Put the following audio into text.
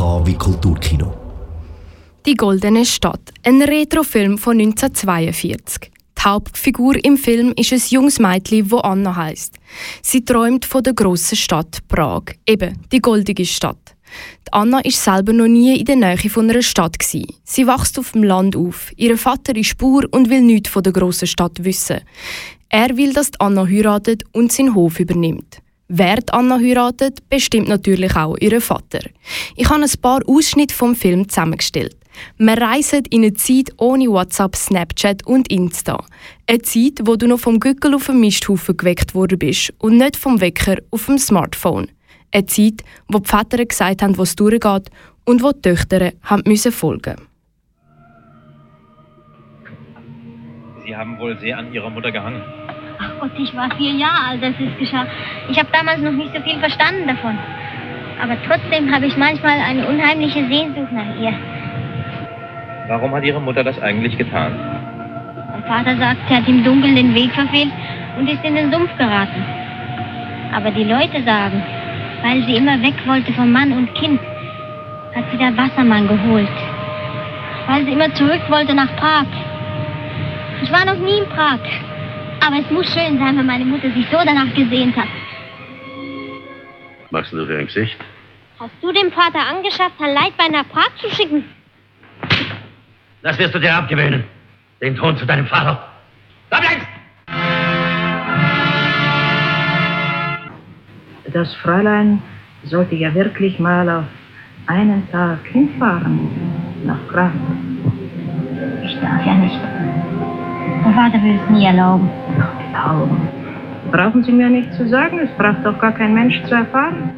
Wie Kulturkino. Die Goldene Stadt, ein Retrofilm von 1942. Die Hauptfigur im Film ist ein junges Mädchen, das Anna heißt. Sie träumt von der grossen Stadt Prag, eben die goldige Stadt. Die Anna ist selber noch nie in der Nähe von einer Stadt gewesen. Sie wächst auf dem Land auf. Ihr Vater ist Spur und will nichts von der grossen Stadt wissen. Er will, dass die Anna heiratet und seinen Hof übernimmt. Wer Anna heiratet, bestimmt natürlich auch ihren Vater. Ich habe ein paar Ausschnitte vom Film zusammengestellt. Wir reisen in eine Zeit ohne WhatsApp, Snapchat und Insta. Eine Zeit, wo du noch vom Gückel auf dem Misthaufen geweckt worden bist und nicht vom Wecker auf dem Smartphone. Eine Zeit, wo die Väter gesagt haben, was durchgeht und wo die Töchter haben müssen folgen Sie haben wohl sehr an Ihrer Mutter gehangen. Gott, ich war vier Jahre alt, als es geschah. Ich habe damals noch nicht so viel verstanden davon. Aber trotzdem habe ich manchmal eine unheimliche Sehnsucht nach ihr. Warum hat Ihre Mutter das eigentlich getan? Mein Vater sagt, sie hat im Dunkeln den Weg verfehlt und ist in den Sumpf geraten. Aber die Leute sagen, weil sie immer weg wollte von Mann und Kind, hat sie der Wassermann geholt. Weil sie immer zurück wollte nach Prag. Ich war noch nie in Prag. Aber es muss schön sein, wenn meine Mutter sich so danach gesehnt hat. Machst du für ein Gesicht? Hast du dem Vater angeschafft, Herr Leitbein nach Prag zu schicken? Das wirst du dir abgewöhnen. Den Ton zu deinem Vater. Da bleibst! Das Fräulein sollte ja wirklich mal auf einen Tag hinfahren nach Prag. Ich darf ja nicht. Vater will es nie. Erlauben? Brauchen Sie mir nicht zu sagen, es braucht doch gar kein Mensch zu erfahren.